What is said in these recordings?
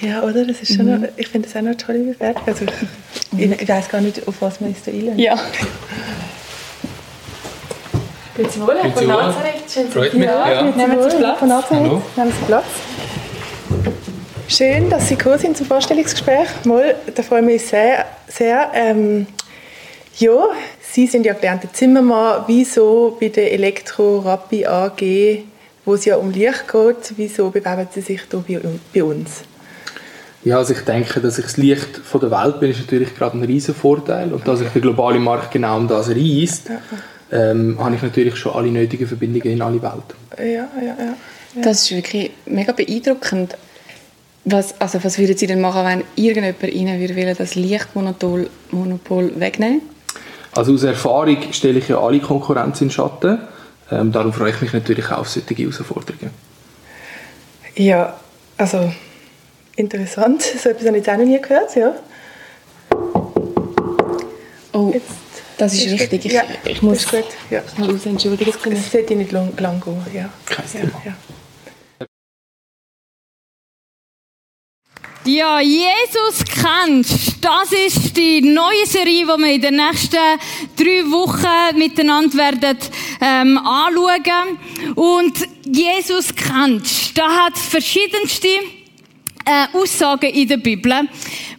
Ja, oder? Das ist schon mhm. noch, ich finde das auch noch eine tolle Bewertung. Also, ich, ich weiß gar nicht, auf was man ist da einlädt. Ja. Geht's wohl? Von Nazareth. Freut mich. Ja, ja. Nehmen Sie Platz. Von Nazareth. Nehmen Sie Platz. Schön, dass Sie gekommen sind zum Vorstellungsgespräch. Mal, da freue ich mich sehr. sehr. Ähm, ja, Sie sind ja gelernte Zimmermann. Wieso bei der Elektro Rappi AG, wo es ja um Licht geht, wieso bewerben Sie sich da bei uns? Ja, also ich denke, dass ich das Licht von der Welt bin, ist natürlich gerade ein riesen Vorteil. Und dass sich der globale Markt genau um das reißt, ähm, habe ich natürlich schon alle nötigen Verbindungen in alle Welt. Ja, ja, ja, ja. Das ist wirklich mega beeindruckend. Was, also was würden Sie denn machen, wenn irgendjemand Ihnen will, das Lichtmonopol Monopol wegnehmen Also aus Erfahrung stelle ich ja alle Konkurrenz in Schatten. Ähm, darum freue ich mich natürlich auch auf solche Herausforderungen. Ja, also interessant. So etwas habe ich jetzt auch noch nie gehört. Ja. Oh, jetzt, das ist, ist richtig. Ich, ja, ich muss gut. Ja. schnell raus, entschuldigen. Es sollte nicht lang, lang gehen. Ja. Kein Thema. Ja. Ja, Jesus kennst. Das ist die neue Serie, die wir in den nächsten drei Wochen miteinander werden ähm, anschauen. Und Jesus kennst. Da hat verschiedenste äh, Aussagen in der Bibel,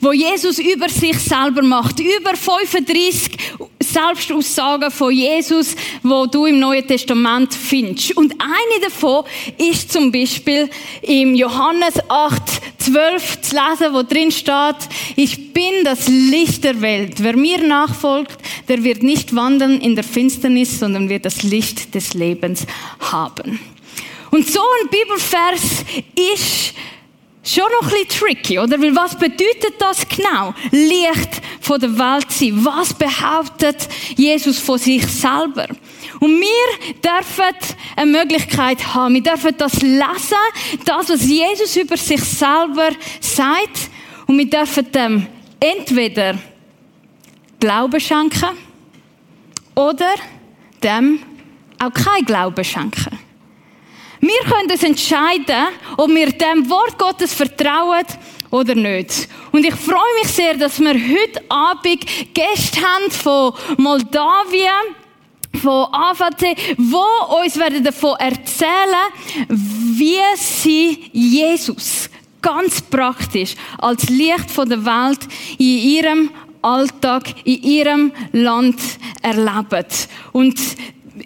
wo Jesus über sich selber macht. Über 35 Selbstaussagen von Jesus, wo du im Neuen Testament findest. Und eine davon ist zum Beispiel im Johannes 8, 12 zu lesen, wo drin steht, ich bin das Licht der Welt. Wer mir nachfolgt, der wird nicht wandern in der Finsternis, sondern wird das Licht des Lebens haben. Und so ein Bibelvers ist schon noch ein bisschen tricky, oder? Weil was bedeutet das genau? Licht von der Welt sein. Was behauptet Jesus von sich selber? Und wir dürfen eine Möglichkeit haben. Wir dürfen das lesen, das, was Jesus über sich selber sagt. Und wir dürfen dem entweder Glauben schenken oder dem auch kein Glauben schenken. Wir können uns entscheiden, ob wir dem Wort Gottes vertrauen oder nicht. Und ich freue mich sehr, dass wir heute Abend Gäste haben von Moldawien, von AVC, wo uns werden davon erzählen, wie sie Jesus ganz praktisch als Licht von der Welt in ihrem Alltag, in ihrem Land erleben. Und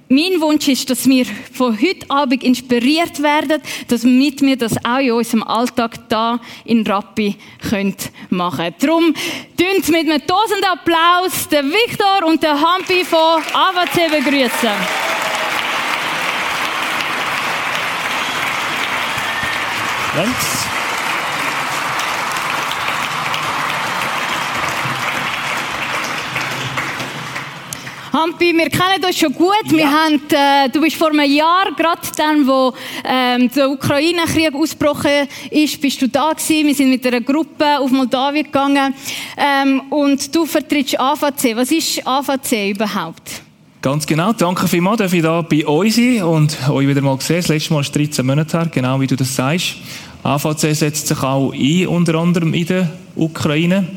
mein Wunsch ist, dass wir von heute Abend inspiriert werden, damit wir das auch in unserem Alltag da in Rappi können machen. Darum tun mit einem tausend Applaus den Viktor und den Hampi von AVC begrüßen. Thanks. Hampi, wir kennen uns schon gut. Ja. Wir haben, äh, du bist vor einem Jahr, gerade dann, wo ähm, der Ukraine-Krieg ausgebrochen ist, bist du da gewesen. Wir sind mit einer Gruppe auf Moldawien gegangen. Ähm, und du vertrittst AVC. Was ist AVC überhaupt? Ganz genau. Danke vielmals, dass ich hier bei euch sein und euch wieder mal gesehen. Das letzte Mal ist 13 Monate her, genau wie du das sagst. AVC setzt sich auch ein, unter anderem in der Ukraine.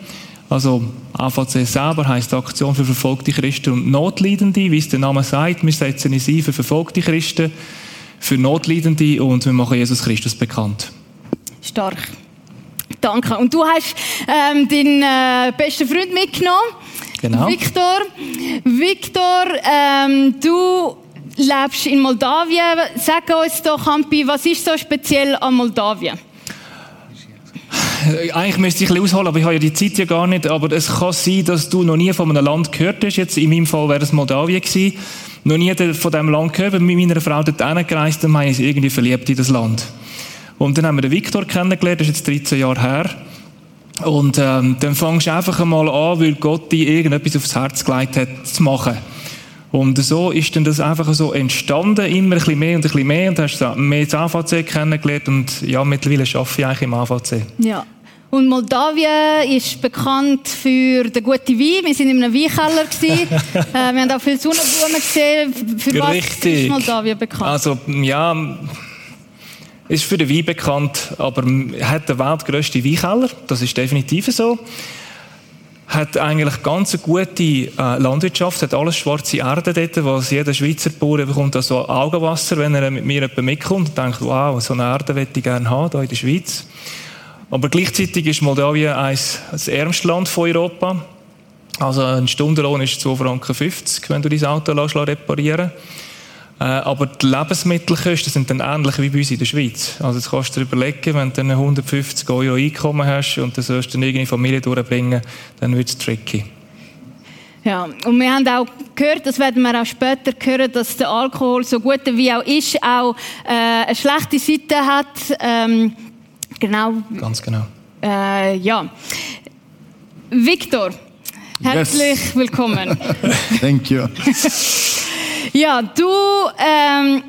Also AVC selber heißt Aktion für verfolgte Christen und Notleidende, wie es der Name sagt. Wir setzen uns ein für verfolgte Christen, für Notleidende und wir machen Jesus Christus bekannt. Stark. Danke. Und du hast ähm, deinen äh, besten Freund mitgenommen. Genau. Viktor. Viktor, ähm, du lebst in Moldawien. Sag uns doch, Hampi, was ist so speziell an Moldawien? Äh, eigentlich müsste ich ein bisschen ausholen, aber ich habe ja die Zeit ja gar nicht. Aber es kann sein, dass du noch nie von einem Land gehört hast. Jetzt in meinem Fall wäre es Moldawien gewesen. Noch nie von diesem Land gehört. Mit meiner Frau dort gereist und meine ich irgendwie verliebt in das Land. Und dann haben wir den Viktor kennengelernt, das ist jetzt 13 Jahre her. Und ähm, dann fangst du einfach einmal an, weil Gott dir irgendetwas aufs Herz gelegt hat, zu machen. Und so ist dann das einfach so entstanden, immer ein bisschen mehr und ein bisschen mehr. Und hast mehr das AVC kennengelernt und ja, mittlerweile arbeite ich eigentlich im AVC. Ja. Und Moldawien ist bekannt für den guten Wein. Wir sind in einem Weinkeller. äh, wir haben auch viele Sonnenblumen gesehen. Für Richtig. was ist Moldawien bekannt? Also, ja, ist für den Wein bekannt, aber hat den weltgrößten Weinkeller. Das ist definitiv so. Hat eigentlich ganz eine gute äh, Landwirtschaft, hat alles schwarze Erde dort, was jeder Schweizer Bauer bekommt also Augenwasser, wenn er mit mir mitkommt und denkt, wow, so eine Erde möchte ich gerne haben, hier in der Schweiz. Aber gleichzeitig ist Moldawien eines, das ärmste Land von Europa. Also ein Stundenlohn ist 2,50 Franken, wenn du dein Auto reparieren lässt. Äh, aber die Lebensmittelkosten sind dann ähnlich wie bei uns in der Schweiz. Also jetzt kannst du dir überlegen, wenn du 150 Euro Einkommen hast und dann sollst du dann irgendeine Familie durchbringen, dann wird es tricky. Ja, und wir haben auch gehört, das werden wir auch später hören, dass der Alkohol, so gut wie auch ist, auch äh, eine schlechte Seite hat. Ähm, genau. Ganz genau. Äh, ja. Victor, herzlich yes. willkommen. Thank you. Ja, du ähm,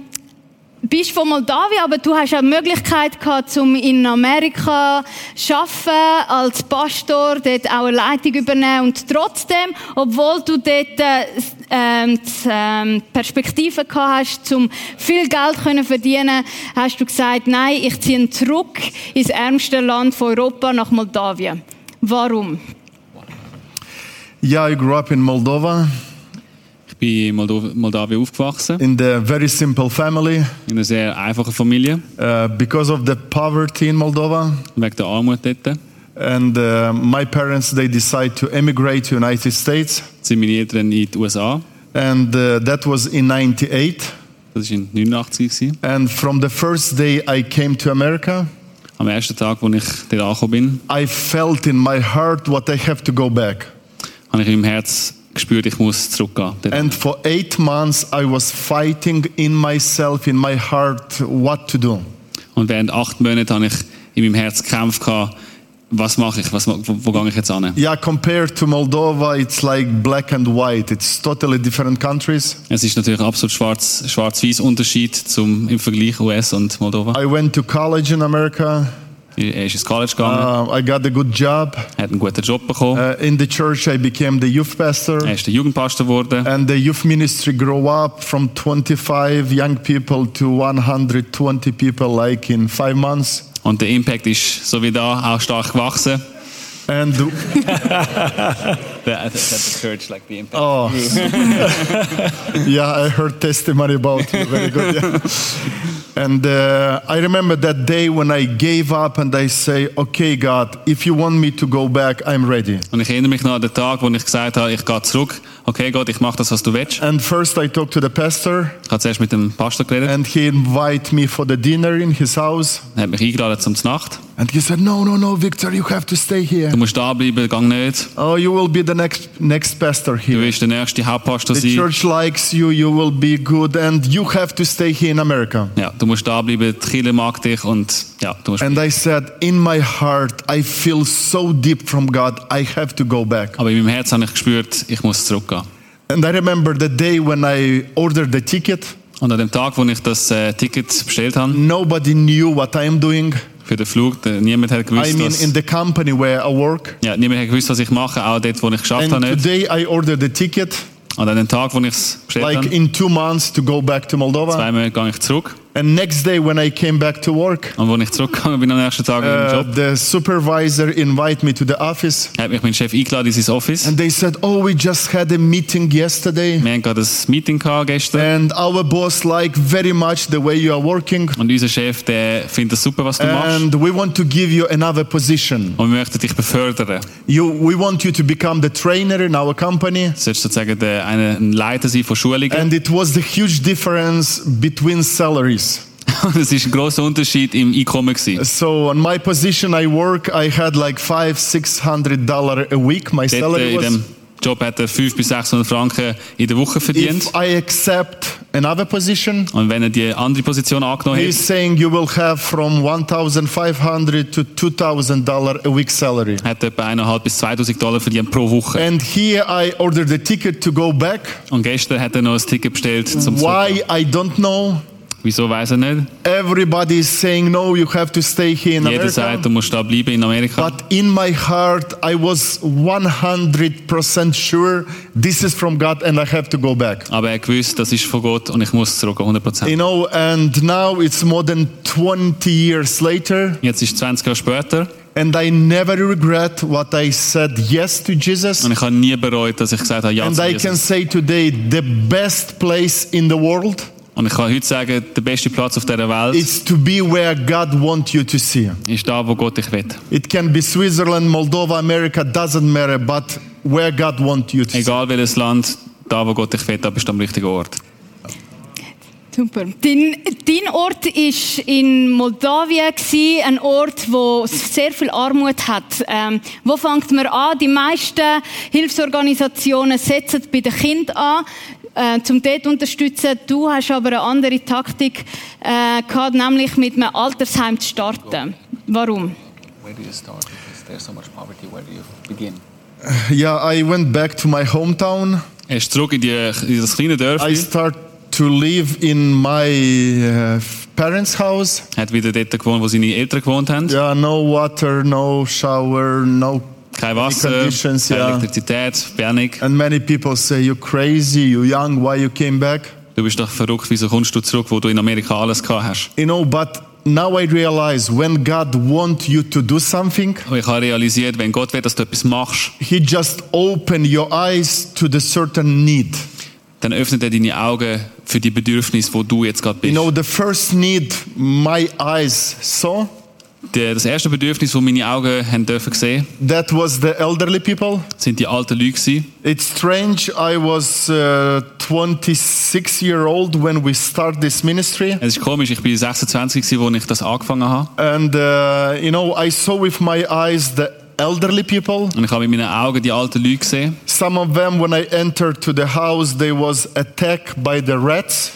bist von Moldawien, aber du hast auch die Möglichkeit gehabt, um in Amerika zu arbeiten, als Pastor, dort auch eine Leitung übernehmen und trotzdem, obwohl du dort äh, ähm, die, ähm, Perspektive gehabt hast, um viel Geld können verdienen, hast du gesagt, nein, ich ziehe zurück ins ärmste Land von Europa, nach Moldawien. Warum? Yeah, I grew up in Moldova. Bin in Moldawien aufgewachsen. In a very simple family. In einer sehr einfachen Familie. Uh, because of the poverty in Moldova. Wegen der Armut dort. And uh, my parents they decide to emigrate to United States. Sind meine Eltern in die USA. And uh, that was in 98. Das war in 89 And from the first day I came to America. Am ersten Tag, wo ich dort angekommen bin. I felt in my heart what I have to go back. Habe ich im Herz gespürt, ich muss zurückgehen. And for eight months I was fighting in myself, in my heart, what to do. Und während acht Monaten habe ich in meinem Herz gekämpft, was mache ich, was, wo, wo gehe ich jetzt an? Yeah, compared to Moldova, it's like black and white. It's totally different countries. Es ist natürlich absolut schwarz, schwarz-weiß Unterschied zum im Vergleich US und Moldova. I went to college in America. Er ist ins College gegangen. Uh, I got a good job. Er hat einen guten Job bekommen. Uh, in the church I became the youth pastor. Er ist der Jugendpastor geworden. And the youth ministry grew up from 25 young people to 120 people like in five months. Und der Impact ist so wie da auch stark gewachsen. And the, the, the church like the impact. Oh, yeah, I heard testimony about you. Very good. Yeah. And uh, I remember that day when I gave up and I say, okay, God, if you want me to go back, I'm ready. Und ich erinnere mich noch an den Tag, wo ich gesagt habe, ich gehe zurück. Okay, Gott, ich mache das, was du willst. And first I talked to the pastor. Ich habe zuerst mit dem Pastor geredet. And he invited me for the dinner in his house. Er hat mich eingeladen zum Nacht. And he said, no, no, no, Victor, you have to stay here. Du musst da bleiben, gang nicht. Oh, you will be the next next pastor here. Du wirst der nächste Hauptpastor the sein. The church likes you, you will be good, and you have to stay here in America. Ja, du musst da bleiben, die Kirche mag dich und ja, du musst. And I said, in my heart, I feel so deep from God, I have to go back. Aber in meinem Herz habe ich gespürt, ich muss zurückgehen. And I remember the day when I ordered the ticket. Und an dem Tag, wo ich das äh, Ticket bestellt habe. Nobody knew what I am doing. Für den Flug, niemand hat gewusst, I mean, in the company where I work. Ja, niemand hat gewusst, was ich mache, auch dort, wo ich geschafft And habe. Today I ordered the ticket. Und an dem Tag, wo ich es bestellt like habe. in two months to go back to Moldova. Zwei Monate gehe ich zurück. And next day when I came back to work, Und als ich zurückgegangen bin am nächsten Tag uh, Job, the supervisor invited me to the office. hat mich mein Chef eingeladen in sein Office. And they said, "Oh, we just had a meeting yesterday, Wir haben gerade ein Meeting gehabt gestern. and our boss liked very much the way you are working, Und unser Chef, der findet es super, was du machst. and we want to give you another position. Und wir möchten dich befördern. You, we want you to become the trainer in our company." Du sollst sozusagen der, eine, ein Leiter sein von Schulungen. And it was the huge difference between salaries. Es ist ein großer Unterschied im Einkommen gewesen. So on my position I work, I had like five, six hundred dollar a week. My äh, salary in was. Job hat er 500 bis 600 Franken in der Woche verdient. If I accept another position, Und wenn er die andere Position angenommen he's hat, saying you will have from one thousand five hundred to two thousand dollar a week salary. hat er etwa 1.500 bis 2.000 Dollar verdient pro Woche. And here I ordered the ticket to go back. Und gestern hat er noch ein Ticket bestellt zum Zurück. Why I don't know. Wieso weiß er nicht? Everybody is saying, no, you have to stay here in Jeder sagt, America. du musst da bleiben in Amerika. But in my heart, I was 100% sure this is from God and I have to go back. Aber er gewusst, das ist von Gott und ich muss zurück, 100%. You know, and now it's more than 20 years later, Jetzt ist 20 Jahre später and I never regret what I said yes to Jesus. und ich habe nie bereut, dass ich gesagt habe, ja And zu I can Jesus. say today, the best place in the world Und ich kann heute sagen, der beste Platz auf dieser Welt is to be where God wants you to see. ist da, wo Gott dich will. It can be Switzerland, Moldova, America, doesn't matter, but where God wants you to see. Egal welches Land, da, wo Gott dich will, da bist du am richtigen Ort. Super. Dein, dein Ort war in Moldawien, gewesen, ein Ort, wo sehr viel Armut hat. Ähm, wo fängt man an? Die meisten Hilfsorganisationen setzen bei den Kindern an, äh, um dort zu unterstützen. Du hast aber eine andere Taktik äh, gehabt, nämlich mit einem Altersheim zu starten. Warum? Where do you start? Because there's so much poverty. Where do you begin? Yeah, I went back to my hometown. Er ist zurück in, die, in das kleine I Dörfli, start to live in my uh, parents' house. hat wieder dort gewohnt, wo seine Eltern gewohnt haben. Yeah, no water, no shower, no. Kein Wasser, keine ja. Elektrizität, Bernung. And many people say, You're crazy, you're young, why you came back? Du bist doch verrückt, wieso kommst du zurück, wo du in Amerika alles gehabt hast? You know, but now I realize when God wants you to do something, ich habe realisiert, wenn Gott will, dass du etwas machst, He just open your eyes to the certain need. dann öffnet er deine Augen für die Bedürfnisse, wo du jetzt gerade You bist. know, the first need my eyes saw, Der, das erste Bedürfnis, das meine Augen haben dürfen sehen, that was the elderly people. sind die alten Leute gewesen. It's strange. I was uh, 26 year old when we start this ministry, Es ist komisch, ich bin 26 gewesen, als ich das angefangen habe. and uh, you know, I saw with my eyes the elderly people. Und ich habe mit meinen Augen die alten Leute gesehen. Some of them, when I entered to the house, they was attacked by the rats.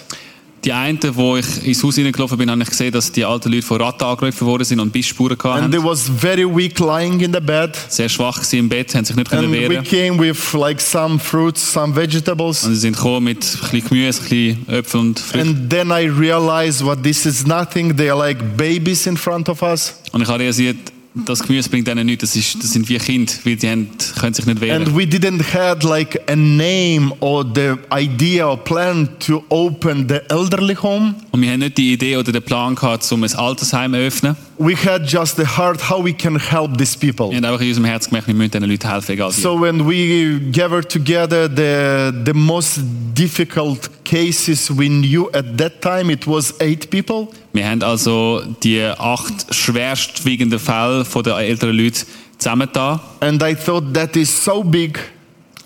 Die einen, wo ich ins Haus hineingelaufen bin, habe ich gesehen, dass die alten Leute von Ratten angegriffen worden sind und Bissspuren And they hatten. was very weak lying in the bed. Sehr schwach gewesen im Bett, haben sich nicht können And we wehren. came with like some fruits, some vegetables. Und sie sind gekommen mit ein bisschen Gemüse, ein bisschen Äpfel und Früchten. And then I realized what this is nothing. They are like babies in front of us. Und ich habe realisiert, das Gemüse bringt ihnen nichts. Das, ist, das sind wie Kinder, weil die haben, können sich nicht wehren. And we didn't have like a name or the idea or plan to open the elderly home. Und wir haben nicht die Idee oder den Plan gehabt, um ein Altersheim zu öffnen. We had just the heart how we can help these people. Wir haben einfach in unserem Herz gemerkt, wir müssen diesen Leuten helfen, egal wie. So when we gathered together, the the most difficult cases we knew at that time it was eight people. Wir haben also die acht schwerstwiegenden Fälle von den älteren Leuten zusammengetan. And I thought that is so big.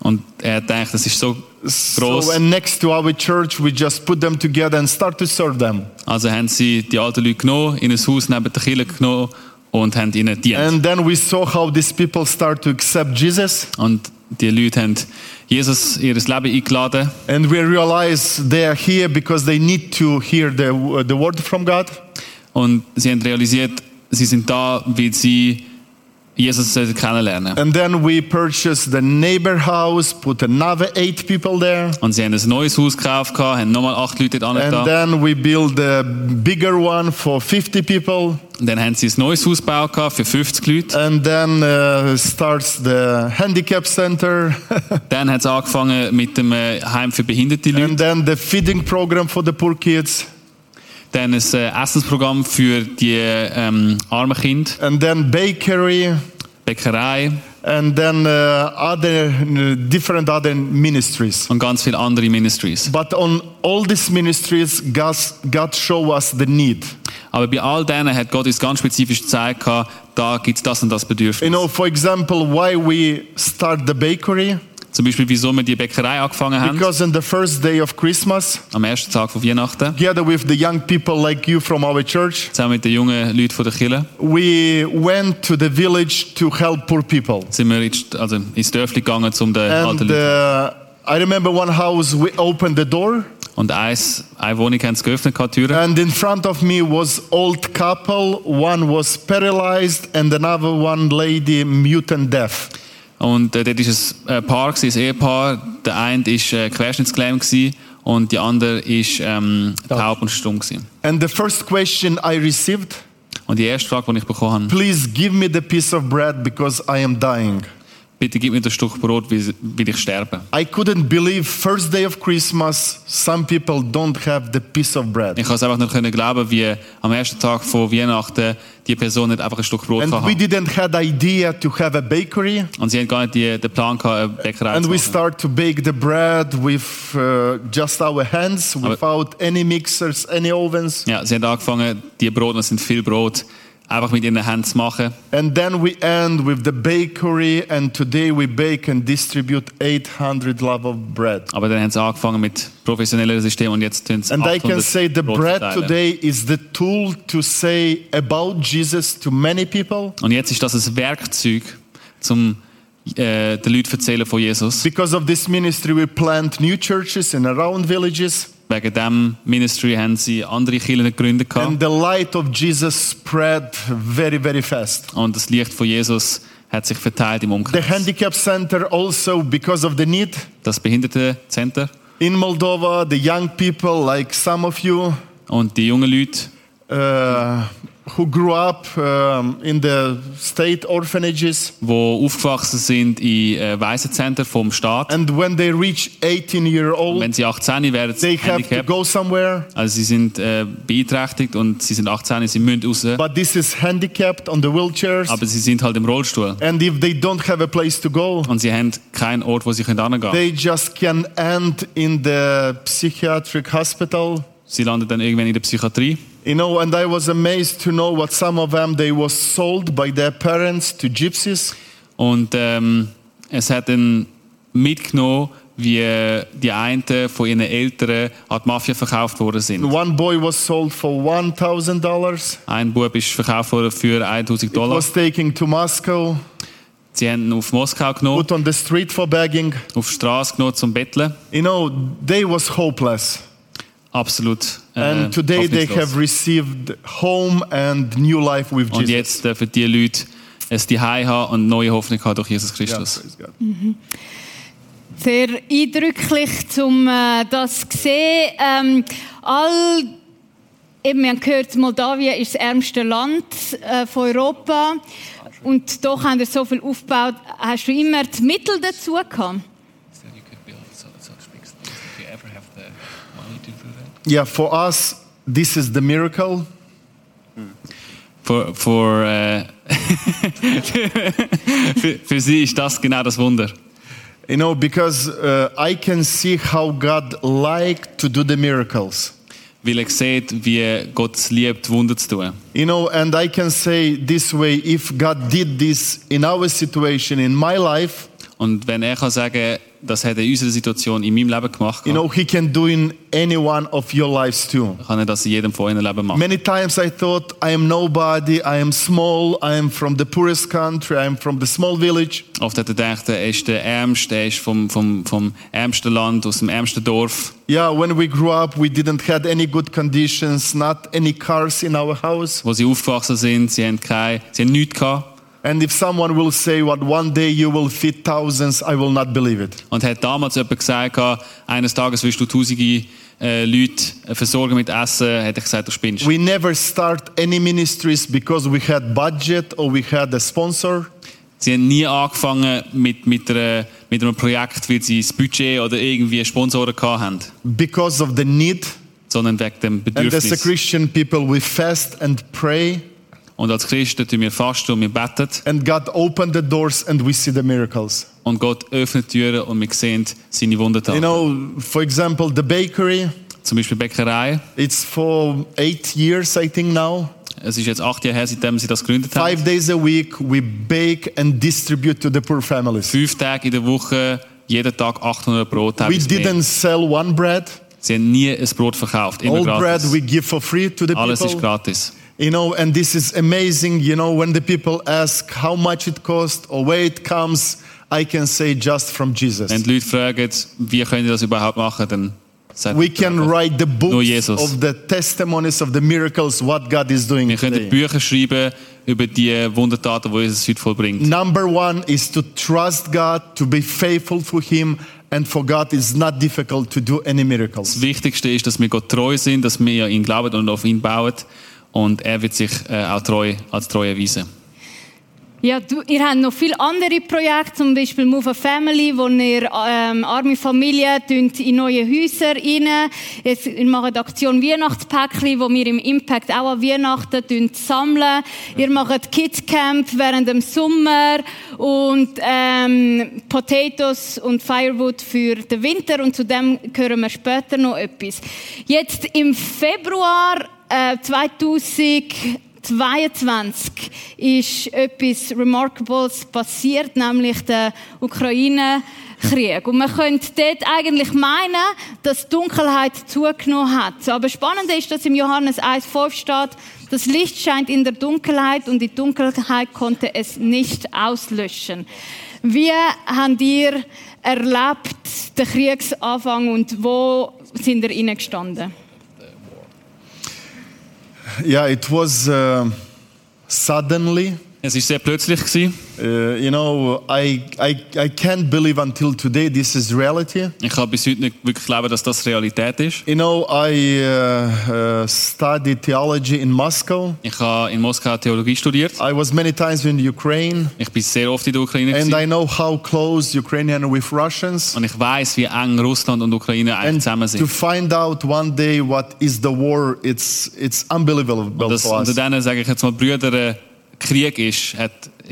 Und er hat gedacht, das ist so gross. So and next to our church, we just put them together and start to serve them. Also haben sie die alten Leute genommen, in ein Haus neben der Kirche genommen und haben ihnen dient. And then we saw how these people start to accept Jesus. Und die Leute haben Jesus ihr Leben eingeladen. And we realize they are here because they need to hear the, the word from God. Und sie haben realisiert, sie sind da, weil sie Jesus kennenlernen. And then we purchased the neighbor house, put another eight people there. Und sie haben ein neues Haus gekauft, haben nochmal acht Leute dort And then we built a bigger one for 50 people. Und dann haben sie ein neues Haus gebaut für 50 Leute. And then uh, starts the handicap center. Dann hat es angefangen mit dem äh, Heim für behinderte Leute. and then the feeding program for the poor kids. Dann ein äh, Essensprogramm für die ähm, armen Kinder. And then bakery. Bäckerei And then uh, other different other ministries. und ganz viele andere Ministries. But on all these ministries, God, God show us the need. Aber bei all denen hat Gott uns ganz spezifisch gezeigt, da gibt es das und das Bedürfnis. You know, for example, why we start the bakery? Zum Beispiel, wieso wir die Bäckerei angefangen haben, Because in the first day of Christmas, am ersten Tag von Weihnachten, together with the young people like you from our church, zusammen mit den jungen Leuten von der Kirche, we went to the village to help poor people. sind wir ins, also ins Dörfli gegangen, um den alten And Leuten. uh, I remember one house, we opened the door, Und eins, eine Wohnung haben sie geöffnet, die Türen. and in front of me was old couple. One was paralyzed, and another one lady mute and deaf. Und äh, dort war ein Paar, gewesen, ein Ehepaar. Der eine war äh, querschnittsgelähmt und die andere ist ähm, taub und stumm. Gewesen. And the first question I received, Und die erste Frage, die ich bekommen habe, please give me the piece of bread because I am dying. Bitte gib mir das Stück Brot, weil ich sterbe. I couldn't believe first day of Christmas some people don't have the piece of bread. Ich konnte einfach nicht können glauben, wie am ersten Tag von Weihnachten die Person nicht einfach ein Stück Brot And we haben. didn't have idea to have a bakery. Und sie haben gar nicht die, den Plan gehabt, eine Bäckerei And zu we machen. start to bake the bread with uh, just our hands, without any mixers, any ovens. Ja, sie haben angefangen, die Brot, das sind viel Brot, einfach mit ihren Händen zu machen. And then we end with the bakery, and today we bake and distribute 800 loaf of bread. Aber dann haben sie angefangen mit professionellen Systemen und jetzt tun sie And I can 800 say the bread verteilen. today is the tool to say about Jesus to many people Und jetzt ist das ein Werkzeug, um äh, den Leuten erzählen von Jesus. because of this ministry we plant new churches in around villages Wegen diesem Ministry haben sie andere Kirchen gegründet. and the light of Jesus spread very very fast. Und das Licht von Jesus hat sich verteilt im The Umkreis. handicap center also because of the need Das Behindertencenter in Moldova the young people like some of you und die jungen Leute, uh, who grew up um, in the state orphanages die aufgewachsen sind in äh, Waisenzentren vom Staat. and when they reach 18 year old Wenn sie 18 werden, they sind have to go somewhere Also sie sind äh, beeinträchtigt und sie sind 18, sie müssen raus. but this is handicapped on the wheelchairs Aber sie sind halt im Rollstuhl. and if they don't have a place to go Und sie haben keinen Ort, wo sie hingehen können. they just can end in the psychiatric hospital Sie landen dann irgendwann in der Psychiatrie. You know and i was amazed to know what some of them they were sold by their parents to gypsies Und ähm, es hat dann mitgenommen, wie äh, die einen von ihren Eltern an die Mafia verkauft worden sind. one boy was sold for $1000 Ein Bub ist verkauft worden für 1000 Dollar. was taken to moscow Sie haben ihn auf Moskau genommen, put on the street for begging auf die Straße genommen zum Betteln. you know they was hopeless Absolut. Äh, and today they have received home and new life with Und jesus jetzt dürfen die Leute es die haben und neue Hoffnung haben durch Jesus Yeah, Christus. praise God. Sehr eindrücklich, um äh, das zu sehen. Ähm, all, eben, wir haben gehört, Moldawien ist das ärmste Land äh, von Europa. Und doch haben wir so viel aufgebaut. Hast du immer die Mittel dazu gehabt? Yeah for us this is the miracle For, für, äh, für, für sie ist das genau das Wunder. You know, because uh, I can see how God liked to do the miracles. Weil er sieht, wie Gott es liebt, Wunder zu tun. You know, and I can say this way if God did this in our situation, in my life, Und wenn er kann sagen, das hat er in unserer Situation in meinem Leben gemacht, you know, He can do in any one of your lives too. kann er das in jedem von ihrem Leben machen. Many times I thought, I am nobody, I am small, I am from the poorest country, I am from the small village. Oft hat er gedacht, er ist der Ärmste, er ist vom, vom, vom ärmsten Land, aus dem ärmsten Dorf. Yeah, when we grew up, we didn't have any good conditions, not any cars in our house. Wo sie aufgewachsen sind, sie haben, kein, sie haben nichts gehabt. And if someone will say what one day you will feed thousands, I will not believe it. Und hat damals jemand gesagt, eines Tages wirst du tausende äh, Leute äh, versorgen mit Essen, hätte ich gesagt, du spinnst. We never start any ministries because we had budget or we had a sponsor. Sie haben nie angefangen mit, mit, einer, mit einem Projekt, weil sie das Budget oder irgendwie Sponsoren haben, because of the need. sondern wegen dem And as a Bedürfnis. Christian people, we fast and pray, Und als Christen tun wir fasten und wir beten. and God opened the doors, and we see the miracles. Und Gott öffnet Türen und wir sehen seine You Wundertaten. know, for example, the bakery, Zum Beispiel Bäckerei. it's for eight years, I think now. Es ist jetzt acht Jahre her, seitdem sie das gegründet haben. Five days a week, we bake and distribute to the poor families. Fünf Tage in der Woche, jeden Tag 800 Brot. We mehr. didn't sell one bread. Sie haben nie ein Brot verkauft, immer All bread gratis. we give for free to the Alles ist people. gratis. You know, and this is amazing. You know, when the people ask how much it costs or where it comes, I can say just from Jesus. Wenn die Leute fragen, wie können das überhaupt machen, dann We can write the books of the testimonies of the miracles what God is doing wir können. Bücher schreiben über die Wundertaten, die Jesus heute vollbringt. Number one is to trust God, to be faithful for Him, and for God it's not difficult to do any miracles. Das Wichtigste ist, dass wir Gott treu sind, dass wir an ihn glauben und auf ihn bauen. Und er wird sich äh, auch treu, als treu erweisen. Ja, du, ihr habt noch viele andere Projekte, zum Beispiel Move a Family, wo ihr ähm, arme Familien in neue Häuser rein. Jetzt, ihr macht Aktion Weihnachtspäckchen, wo wir im Impact auch an Weihnachten sammeln. Ihr macht Kids Camp während dem Sommer und ähm, Potatoes und Firewood für den Winter und zu dem hören wir später noch etwas. Jetzt im Februar äh, 2022 ist etwas Remarkables passiert, nämlich der Ukraine-Krieg. Und man könnte dort eigentlich meinen, dass die Dunkelheit zugenommen hat. Aber spannend ist, dass im Johannes 1,5 steht, das Licht scheint in der Dunkelheit und die Dunkelheit konnte es nicht auslöschen. Wie habt ihr erlebt den Kriegsanfang und wo sind ihr reingestanden? Yeah, it was uh, suddenly. Es war sehr plötzlich. Gewesen. Uh, you know, I, I, I can't believe until today this is reality. Ich kann bis heute nicht wirklich glauben, dass das Realität ist. You know, I uh, uh, studied theology in Moscow. Ich habe in Moskau Theologie studiert. I was many times in Ukraine, Ich bin sehr oft in der Ukraine and I gewesen. know how close Ukrainian with Russians. und ich weiß, wie eng Russland und Ukraine eigentlich And zusammen to sind. find out one day what is the war, it's it's unbelievable Das, for us. unter denen, sage ich jetzt mal, Brüder, äh, Krieg ist, hat,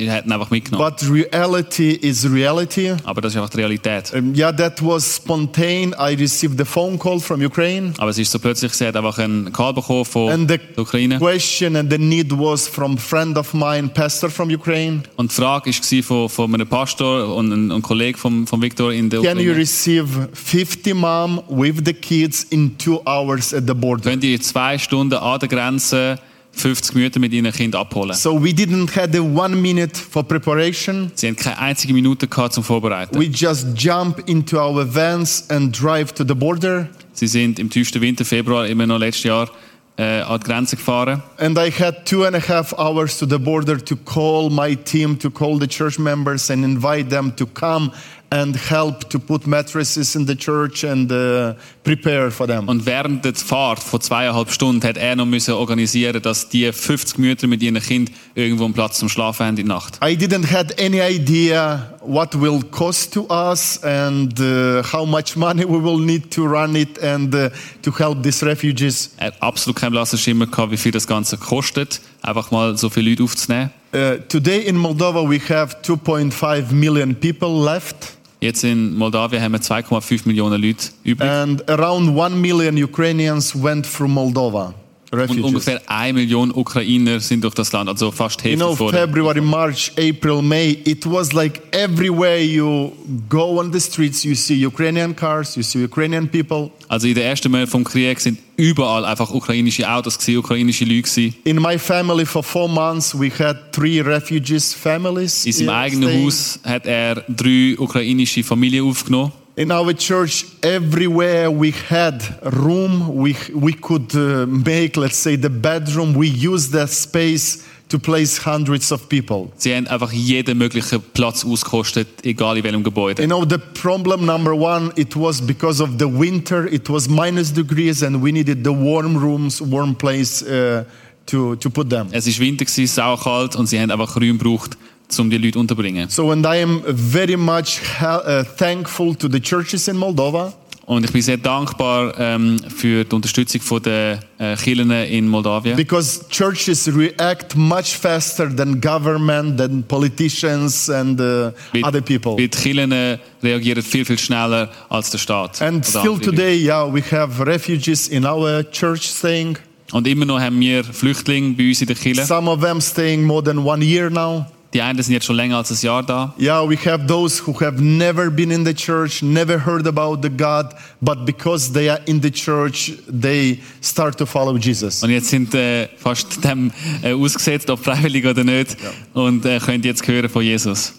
hat ihn einfach mitgenommen. But reality is reality. Aber das ist einfach die Realität. Um, yeah, that was spontaneous. I received a phone call from Ukraine. Aber es ist so plötzlich, sie hat einfach einen Call bekommen von And the der Ukraine. question and the need was from friend of mine, pastor from Ukraine. Und die Frage war von, von einem Pastor und einem, einem Kollegen von, von Viktor in der Can you Ukraine. receive 50 mom with the kids in two hours at the border? Könnt ihr zwei Stunden an der Grenze 50 Mütter mit ihren Kindern abholen? So we didn't have the one minute for preparation. Sie haben keine einzige Minute gehabt zum Vorbereiten. We just jump into our vans and drive to the border. Sie sind im tiefsten Winter, Februar, immer noch letztes Jahr, äh, an die Grenze gefahren. And I had two and a half hours to the border to call my team, to call the church members and invite them to come and help to put mattresses in the church and uh, prepare for them. Und während der Fahrt von zweieinhalb Stunden hat er noch müssen organisieren, dass die 50 Mütter mit ihren Kindern irgendwo einen Platz zum Schlafen haben in der Nacht. I didn't have any idea what will cost to us and uh, how much money we will need to run it and uh, to help these refugees. Er hat absolut keinen blassen Schimmer gehabt, wie viel das Ganze kostet, einfach mal so viele Leute aufzunehmen. Uh, today in Moldova we have 2.5 million people left Jetzt in Moldawien haben wir 2,5 Millionen Leute übrig. and around 1 million Ukrainians went through Moldova. Und Refugees. ungefähr 1 Million Ukrainer sind durch das Land, also fast die You Hälfte know, February, March, April, May, it was like everywhere you go on the streets, you see Ukrainian cars, you see Ukrainian people. Also in den ersten Monaten vom Krieg sind überall einfach ukrainische Autos gewesen, ukrainische Leute gewesen. In my family, for four months, we had three refugees families. In seinem eigenen staying. Haus hat er drei ukrainische Familien aufgenommen. In our church, everywhere we had room, we, we could uh, make, let's say, the bedroom. We used that space to place hundreds of people. Sie haben einfach jeden möglichen Platz ausgekostet, egal in welchem Gebäude. You know, the problem number one, it was because of the winter. It was minus degrees, and we needed the warm rooms, warm place uh, to, to put them. Es war Winter, gewesen, saukalt und sie haben einfach Räume gebraucht, um die Leute unterzubringen. So, and I am very much uh, thankful to the churches in Moldova Und ich bin sehr dankbar ähm, für die Unterstützung von der äh, Kirchen in Moldawien. because churches react much faster than government, than politicians, and uh, Weil- other people. Weil die Kirchen reagieren viel, viel schneller als der Staat. And still today, yeah, we have refugees in our church staying. Und immer noch haben wir Flüchtlinge bei uns in der Kirche. Some of them staying more than one year now. Die einen sind jetzt schon länger als ein Jahr da. Yeah, we have those who have never been in the church, never heard about the God, but because they are in the church, they start to follow Jesus. Und jetzt sind äh, fast dem äh, ausgesetzt, ob freiwillig oder nicht, und äh, können jetzt hören von Jesus.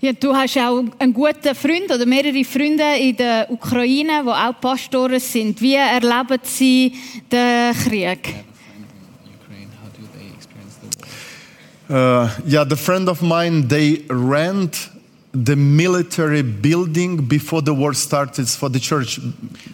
Ja, du hast auch einen guten Freund oder mehrere Freunde in der Ukraine, die auch Pastoren sind. Wie erleben sie den Krieg? Uh, yeah, the friend of mine, they rent the military building before the war started for the church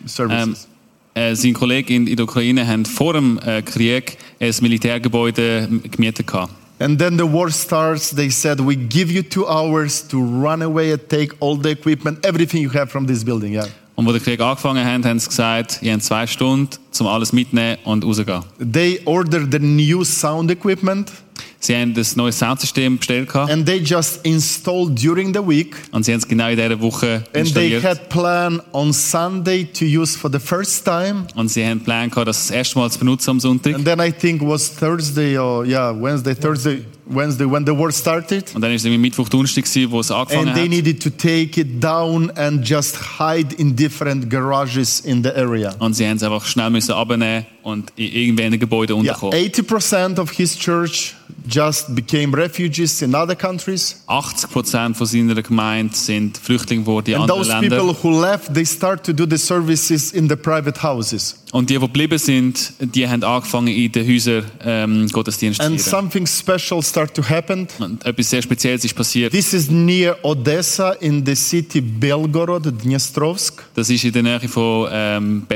services. Ähm, äh, sein Kollege in, in der Ukraine haben vor dem äh, Krieg ein Militärgebäude gemietet. Gehabt. And then the war starts. They said, "We give you two hours to run away and take all the equipment, everything you have from this building." Yeah. Und wo der Krieg angefangen hat, haben sie gesagt, ihr habt zwei Stunden, um alles mitnehmen und rausgehen. They ordered the new sound equipment, Sie haben das neue Soundsystem bestellt gehabt, and they just installed during the week. und sie haben es genau in dieser Woche And they installiert. had plan on Sunday to use for the first time. Und sie haben Plan gehabt, das das erste Mal zu benutzen am Sonntag. And then I think was Thursday or yeah, Wednesday, Thursday, Wednesday when the war started. Und dann war es Mittwoch, Donnerstag, gewesen, wo es angefangen And they hat. needed to take it down and just hide in different garages in the area. Und sie haben es einfach schnell müssen abnehmen und in irgendwelchen Gebäuden Yeah, unterkommen. 80% of his church just became refugees in other countries. 80 Prozent von seiner Gemeinde sind Flüchtlinge geworden in And anderen those Ländern. people who left, they start to do the services in the private houses. Und die, die geblieben sind, die haben angefangen in den Häusern ähm, Gottesdienst zu And feiern. something special start to happen. Und etwas sehr Spezielles ist passiert. This is near Odessa in the city Belgorod, Dnestrovsk. Das ist in der Nähe von ähm,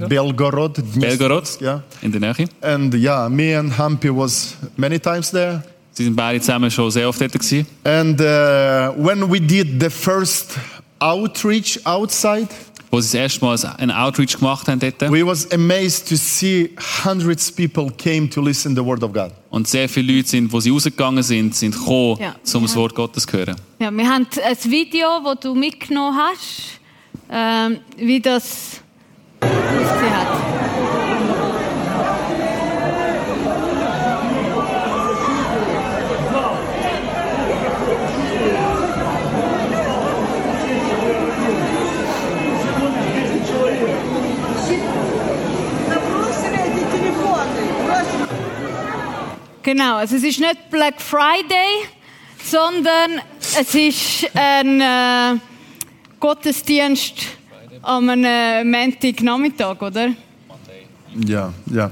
Belgorod? Belgorod. Belgorod, Yeah. in der Nähe. And yeah, me and Hampi was many times there. Sie sind beide zusammen schon sehr oft dort gewesen. And uh, when we did the first outreach outside, Wo sie das erste Mal einen Outreach gemacht haben dort. we was amazed to see hundreds people came to listen the word of God. Und sehr viele Leute sind, wo sie rausgegangen sind, sind gekommen, Ja. um das Wort Gottes zu hören. Ja, wir haben ein Video, das du mitgenommen hast, ähm, wie das ausgesehen hat. Genau, also es ist nicht Black Friday, sondern es ist ein äh, Gottesdienst am einem Montagnachmittag, oder? Yeah, yeah.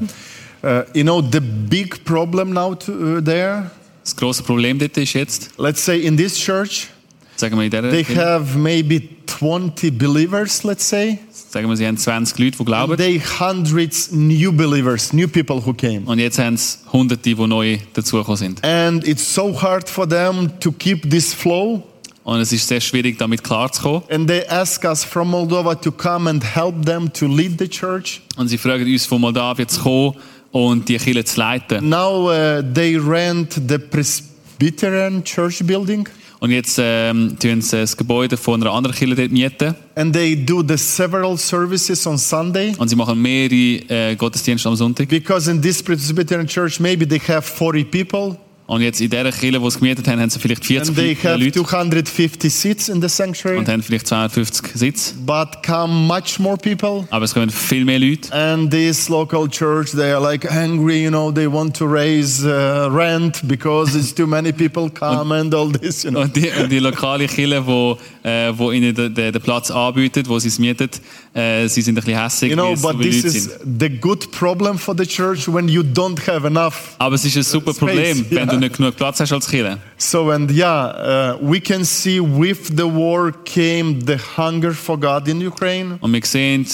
Uh, you know, the big problem now to, uh, there, Das grosse Problem dort ist jetzt, let's say in this church, sagen wir in dieser they Kirche, have maybe 20 believers, let's say. sagen wir, sie haben 20 Leute, die glauben. They hundreds new believers, new people who came. Und jetzt haben sie Hunderte, die neu dazugekommen sind. And it's so hard for them to keep this flow. Und es ist sehr schwierig, damit klarzukommen. And they ask us from Moldova to come and help them to lead the church. Und sie fragen uns von Moldawien zu kommen und die Kirche zu leiten. Now uh, they rent the Presbyterian church building Und jetzt ähm, tun sie das Gebäude von einer anderen Kirche dort mieten. and they do the several services on Sunday. Und sie machen mehrere äh, Gottesdienste am Sonntag. Because in this Presbyterian church, maybe they have 40 people Und jetzt in dieser Kirche, die sie gemietet haben, haben sie vielleicht 40 and they have Leute 250 seats in the sanctuary. und haben vielleicht 250 Sitze. But come much more people. Aber es kommen viel mehr Leute. And this local church, they are like angry, you know, they want to raise uh, rent because it's too many people come and all this, you know. Und die, und die lokale Kirche, wo, äh, wo ihnen den, den, Platz anbietet, wo sie es mieten, äh, sie sind ein bisschen hässlich, You know, weil es so but this Leute is the good problem for the church when you don't have enough. Aber es ist ein super Space, Problem, wenn du nicht genug Platz hast als Kirche. So, and yeah, uh, we can see with the war came the hunger for God in Ukraine. Und wir sehen,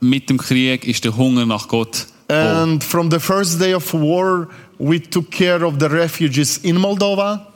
mit dem Krieg ist der Hunger nach Gott. And from the first day of war, we took care of the refugees in Moldova,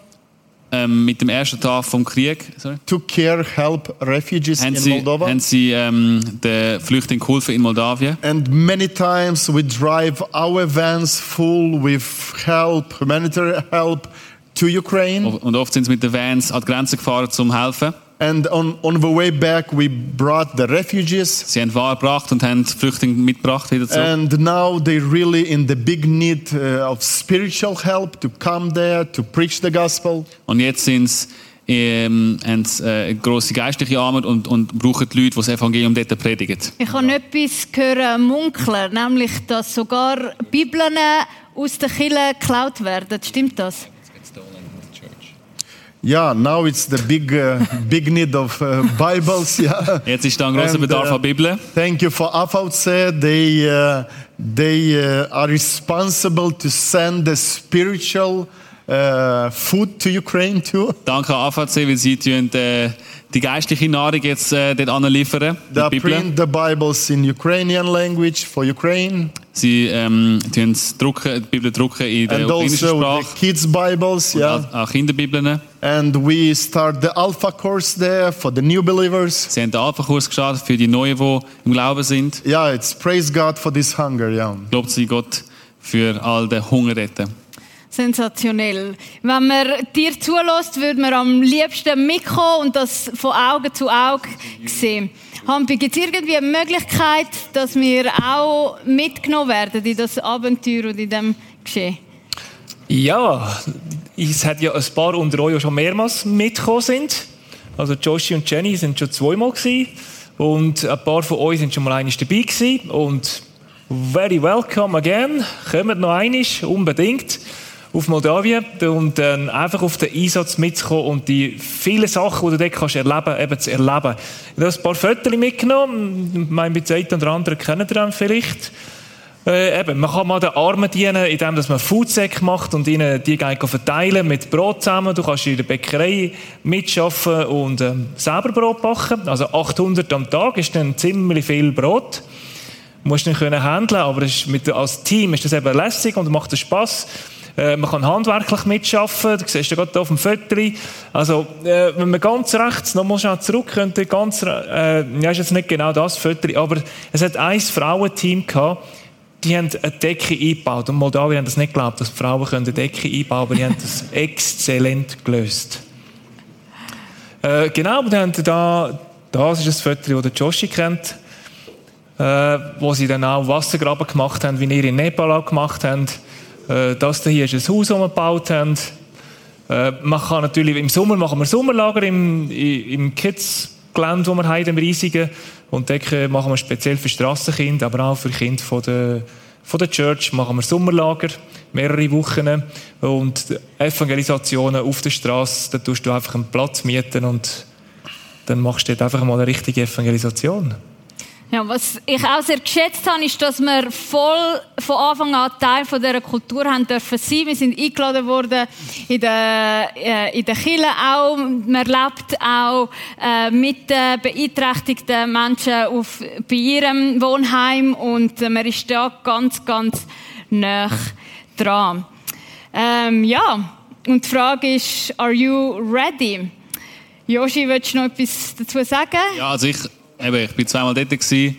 Ähm, mit dem ersten Tag vom Krieg sorry, took care, help refugees haben in sie, Moldova. haben sie ähm, den Flüchtlingen geholfen in Moldawien. And many times we drive our vans full with help, humanitarian help to Ukraine. Und oft sind sie mit den Vans an die Grenze gefahren, um zu helfen. And on, on the way back, we brought the refugees. Sie haben Waren gebracht und haben Flüchtlinge mitgebracht wieder zurück. And now they're really in the big need uh, of spiritual help to come there, to preach the gospel. Und jetzt sind sie, ähm, haben sie äh, grosse geistliche Armut und, und brauchen die Leute, die das Evangelium dort predigen. Ich habe etwas gehört, munkeln, nämlich, dass sogar Bibeln aus der Kirche geklaut werden. Stimmt das? Yeah, now it's the big, uh, big need of uh, Bibles. Yeah. Jetzt ist da ein grosser And, Bedarf uh, an Bibeln. Thank you for Afauce. They, uh, they uh, are responsible to send the spiritual uh, food to Ukraine too. Danke an AVC, weil sie tun, äh, die geistliche Nahrung jetzt äh, dort anliefern. They print the Bibles in Ukrainian language for Ukraine, Sie ähm, tun drucken, die Bibel drucken in der and ukrainischen also Sprache. the kids' Bibles. Yeah, auch- Kinderbibeln. and we start the Alpha course there for the new believers. Sie haben den Alpha-Kurs gestartet für die Neuen, die im Glauben sind. Yeah, it's praise God for this hunger. Yeah. Lobt sei Gott für all den Hunger dort. Sensationell. Wenn man dir zulässt, würde man am liebsten mitkommen und das von Auge zu Auge sehen. Hampi, gibt es irgendwie eine Möglichkeit, dass wir auch mitgenommen werden in das Abenteuer und in dem Geschehen? Ja, es hat ja ein paar unter euch schon mehrmals mitgekommen sind. Also Joshi und Jenny sind schon zweimal gewesen. Und ein paar von euch sind schon mal einmal dabei gewesen. Und very welcome again. Kommt noch einmal, unbedingt, auf Moldawien. Und dann einfach auf den Einsatz mitzukommen und die vielen Sachen, die du dort kannst erleben, eben zu erleben. Ich habe ein paar Fotos mitgenommen. Ich meine, mit einem oder anderen kennt ihr dann vielleicht. Äh, eben, man kann mal den Armen dienen, indem man Foodsack macht und ihnen die gleich verteilen mit Brot zusammen. Du kannst in der Bäckerei mitschaffen und ähm, selber Brot backen. Also 800 am Tag ist dann ziemlich viel Brot. Du musst nicht können handeln, aber mit, als Team ist das eben lässig und macht Spaß. Äh, man kann handwerklich mitschaffen. Du siehst ja gerade hier auf dem Foto. Also, äh, wenn man ganz rechts, noch mal schnell zurück könnte, ganz, äh, ja, ist jetzt nicht genau das Foto, aber es hat ein Frauenteam gehabt, die haben eine Decke eingebaut. Und Moldawien haben das nicht geglaubt, dass Frauen können eine Decke einbauen können, aber die haben das exzellent gelöst. Äh, genau, und die haben da, das ist ein Foto, das Joshi kennt, äh, wo sie dann auch Wassergraben gemacht haben, wie ihr in Nepal auch gemacht habt. Äh, das hier ist ein Haus, das wir gebaut haben. Äh, man kann natürlich, im Sommer machen wir Sommerlager im, im Kids-Gelände, das wir haben, im riesigen. Und dort äh, machen wir speziell für Strassenkinder, aber auch für Kinder von der, von der Church machen wir Sommerlager, mehrere Wochen. Und Evangelisationen auf der Straße, da tust du einfach einen Platz mieten und dann machst du dort einfach mal eine richtige Evangelisation. Ja, was ich auch sehr geschätzt habe, ist, dass wir voll von Anfang an Teil von dieser Kultur haben dürfen sein. Wir sind eingeladen worden in der, äh, in der Kirche auch. Man lebt auch äh, mit den beeinträchtigten Menschen auf, bei ihrem Wohnheim und man ist da ganz, ganz nah dran. Ähm, ja, und die Frage ist, are you ready? Joshi, willst du noch etwas dazu sagen? Ja, also ich, eben, ich bin zweimal dort gewesen.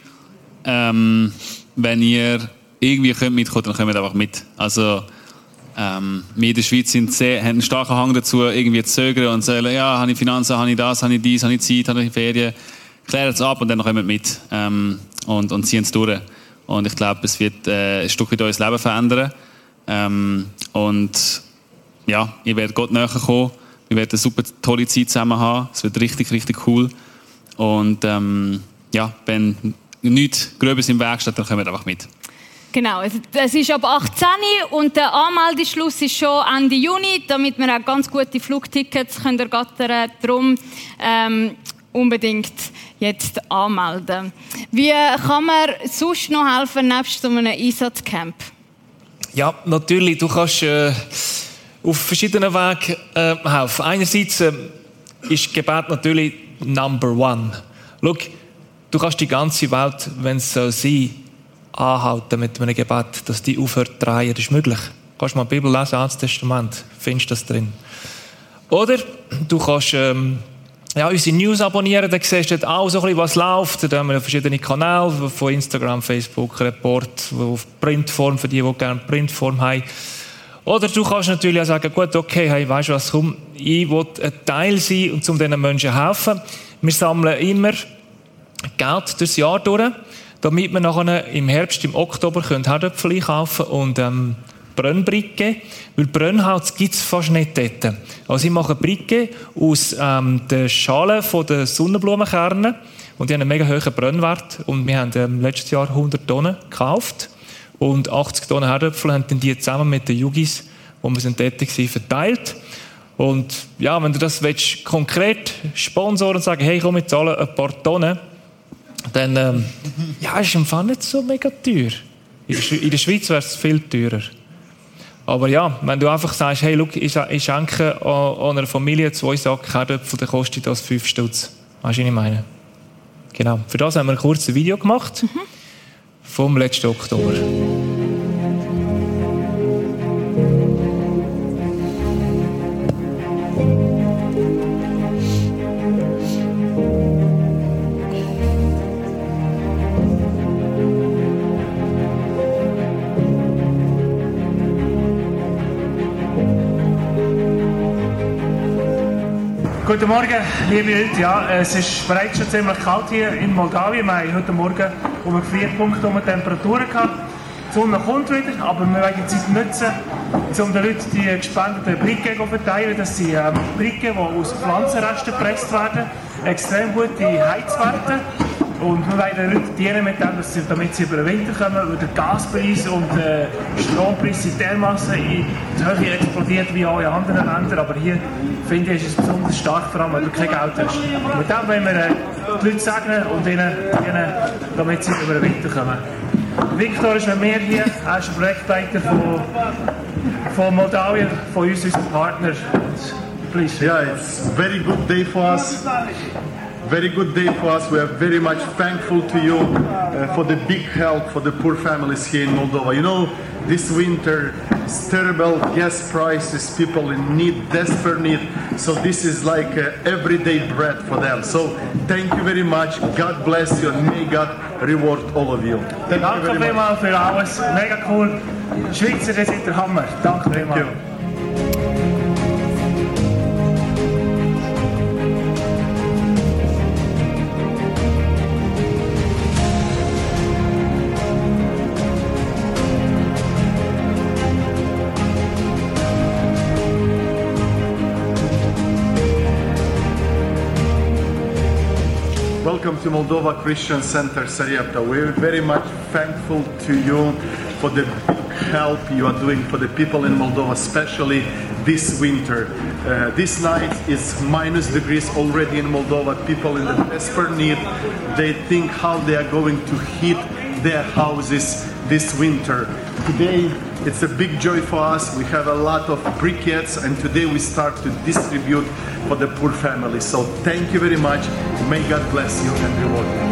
Ähm, wenn ihr irgendwie könnt mitkommen, dann kommt einfach mit. Also, ähm, wir in der Schweiz sind sehr, haben einen starken Hang dazu, irgendwie zu zögern und zu sagen, ja, habe ich Finanzen, habe ich das, habe ich dies, habe ich Zeit, habe ich Ferien. Klärt es ab und dann kommt wir mit. Ähm, und, und ziehen es durch. Und ich glaube, es wird äh, ein Stück weit unser Leben verändern. Ähm, und ja, ihr werdet Gott näher kommen. Wir werden eine super tolle Zeit zusammen haben. Es wird richtig, richtig cool. Und ähm, ja, wenn nichts Gröbes im Weg steht, dann kommen wir einfach mit. Genau, es- ist ab 18 und der Anmeldeschluss ist schon Ende Juni, damit wir auch ganz gute Flugtickets können ergattern Darum ähm, unbedingt jetzt anmelden. Wie kann man sonst noch helfen, nebst einem Einsatzcamp? Ja, natürlich. Du kannst äh, auf verschiedenen Wegen äh, helfen. Einerseits äh, ist Gebet natürlich Number One. Schau, du kannst die ganze Welt, wenn es so sein anhalten mit einem Gebet, dass die aufhört zu drehen. Das ist möglich. Du kannst mal die Bibel lesen, Altes Testament, findest das drin. Oder du kannst ähm, ja, unsere News abonnieren, dann siehst du auch so ein bisschen, was läuft. Da haben wir verschiedene Kanäle von Instagram, Facebook, Report, auf Printform, für die, die gerne Printform haben. Oder du kannst natürlich auch sagen, gut, okay, hey, weißt du was, komm, ich will ein Teil sein und um diesen Menschen helfen. Wir sammeln immer Geld durchs Jahr durch, damit wir nachher im Herbst, im Oktober können Herdöpfel einkaufen und ähm, Brennbricke, weil Brennholz gibt es fast nicht dort. Also ich mache Bricke aus ähm, den Schalen von den Sonnenblumenkernen und die haben einen mega hohen Brennwert und wir haben ähm, letztes Jahr 100 Tonnen gekauft und 80 Tonnen Herdöpfel haben dann die zusammen mit den Jugis, wo wir sind dort waren, verteilt. Und ja, wenn du das willst, konkret sponsoren und sagen, hey, komm, wir zahlen ein paar Tonnen, dann ähm, ja, ist im Fall nicht so mega teuer. In der, in der Schweiz wäre es viel teurer. Aber ja, wenn du einfach sagst, hey, look, ich, ich schenke an, einer Familie zwei Sachen Herdöpfel, dann kostet das fünf Stutz. Weißt du, was ich meine? Genau. Für das haben wir ein kurzes Video gemacht. Mhm. Letzten Oktober. Guten Morgen, liebe Leute. Ja, es ist bereits schon ziemlich kalt hier in Moldawien. Wir heute Morgen um 4 Punkte um Temperaturen gehabt. Die Sonne kommt wieder, aber wir die Zeit nutzen, um den Leuten die gespendeten Bricken zu verteilen. Das sind ähm, Bricken, die aus Pflanzenresten gepresst werden. Extrem gute Heizwerte. Und wir wollen den Leuten dienen mit dem, dass sie, damit sie über den Winter kommen, weil der Gaspreis und der Strompreis sind dermaßen in die Höhe explodiert wie auch in anderen Ländern. Aber hier finde ich, ist es besonders stark, vor allem, weil du kein Geld hast. Mit dem wollen wir äh, die Leute segnen und ihnen dienen, damit sie über den Winter kommen. Viktor ist mit mir hier, er ist Projektleiter von, von Moldawien, von uns, unserem Partner. Please. Yeah, it's a very good day for us. very good day for us. We are very much thankful to you uh, for the big help for the poor families here in Moldova. You know, this winter terrible gas prices, people in need, desperate need. So this is like uh, everyday bread for them. So thank you very much. God bless you and may God reward all of you. Thank Danke you very much. für alles. Mega cool. Schweizer, ihr seid der Hammer. Danke vielmals. To Moldova Christian Center Sariepta. We're very much thankful to you for the help you are doing for the people in Moldova, especially this winter. Uh, this night is minus degrees already in Moldova. People in the desperate need, they think how they are going to heat their houses this winter. Today, it's a big joy for us. We have a lot of briquettes, and today we start to distribute for the poor families. So thank you very much. May God bless you and reward you.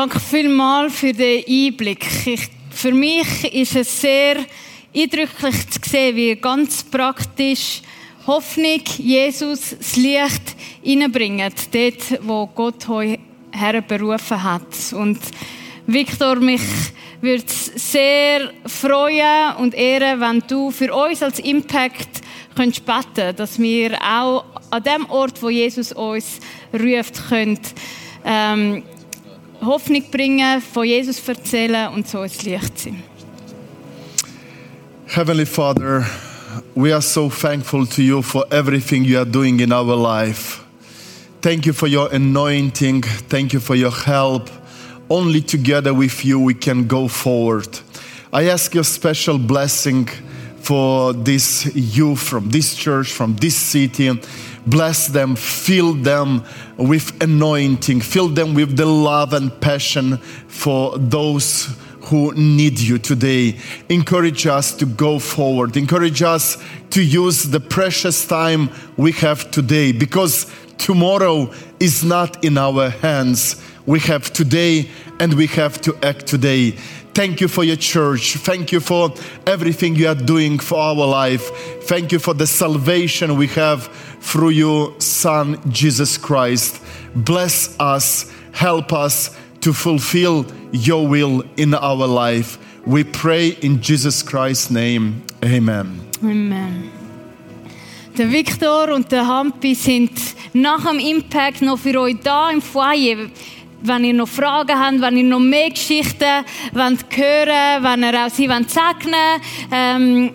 Danke vielmals für den Einblick. Ich, für mich ist es sehr eindrücklich zu sehen, wie ganz praktisch Hoffnung, Jesus, das Licht hineinbringt, dort, wo Gott euch herberufen hat. Und Victor, mich würde es sehr freuen und ehren, wenn du für uns als Impact könntest beten, dass wir auch an dem Ort, wo Jesus uns ruft, können, ähm, Hoffnung bringen, von Jesus erzählen und so Licht sein. Heavenly Father, we are so thankful to you for everything you are doing in our life. Thank you for your anointing. Thank you for your help. Only together with you we can go forward. I ask your special blessing for this youth from this church, from this city. Bless them, fill them with anointing, fill them with the love and passion for those who need you today. Encourage us to go forward. Encourage us to use the precious time we have today because tomorrow is not in our hands. We have today and we have to act today. Thank you for your church. Thank you for everything you are doing for our life. Thank you for the salvation we have through your Son, Jesus Christ. Bless us, help us to fulfill your will in our life. We pray in Jesus Christ's name. Amen. Amen. Der Viktor und der Hampi sind nach dem Impact noch für euch da im Foyer. Wenn ihr noch Fragen habt, wenn ihr noch mehr Geschichten wollt hören wenn ihr auch sie wollt segnen ähm,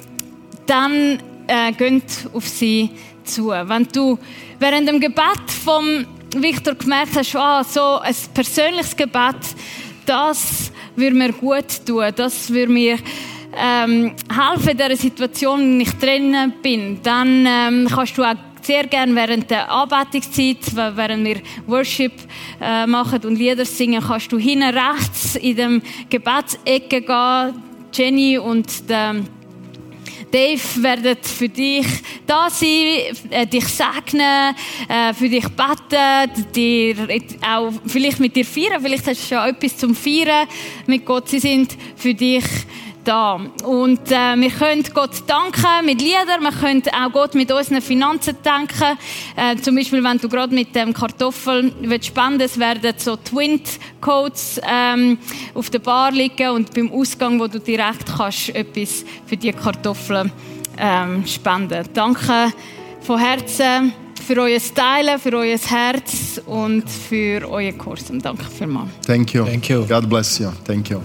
dann äh, geht auf sie zu. Wenn du während dem Gebet vom Viktor gemerkt hast, ah, so ein persönliches Gebet, das würde mir gut tun, das würde mir ähm, helfen in dieser Situation, in der ich drin bin, dann ähm, kannst du auch sehr gerne während der Anbetungszeit, während wir Worship äh, machen und Lieder singen, kannst du hinten rechts in dem Gebetsecke gehen. Jenny und der Dave werden für dich da sein, äh, dich segnen, äh, für dich beten, dir auch vielleicht mit dir feiern. Vielleicht hast du schon etwas zum Feiern mit Gott. Sie sind für dich da. Und äh, wir können Gott danken mit Liedern, wir können auch Gott mit unseren Finanzen danken. Äh, zum Beispiel, wenn du gerade mit dem Kartoffeln willst spenden es werden so Twint-Codes ähm, auf der Bar liegen und beim Ausgang, wo du direkt kannst, etwas für die Kartoffeln ähm, spenden. Danke von Herzen für euer Teilen, für euer Herz und für euer Kurs. Danke vielmals. Thank you. Thank you. God bless you. Thank you.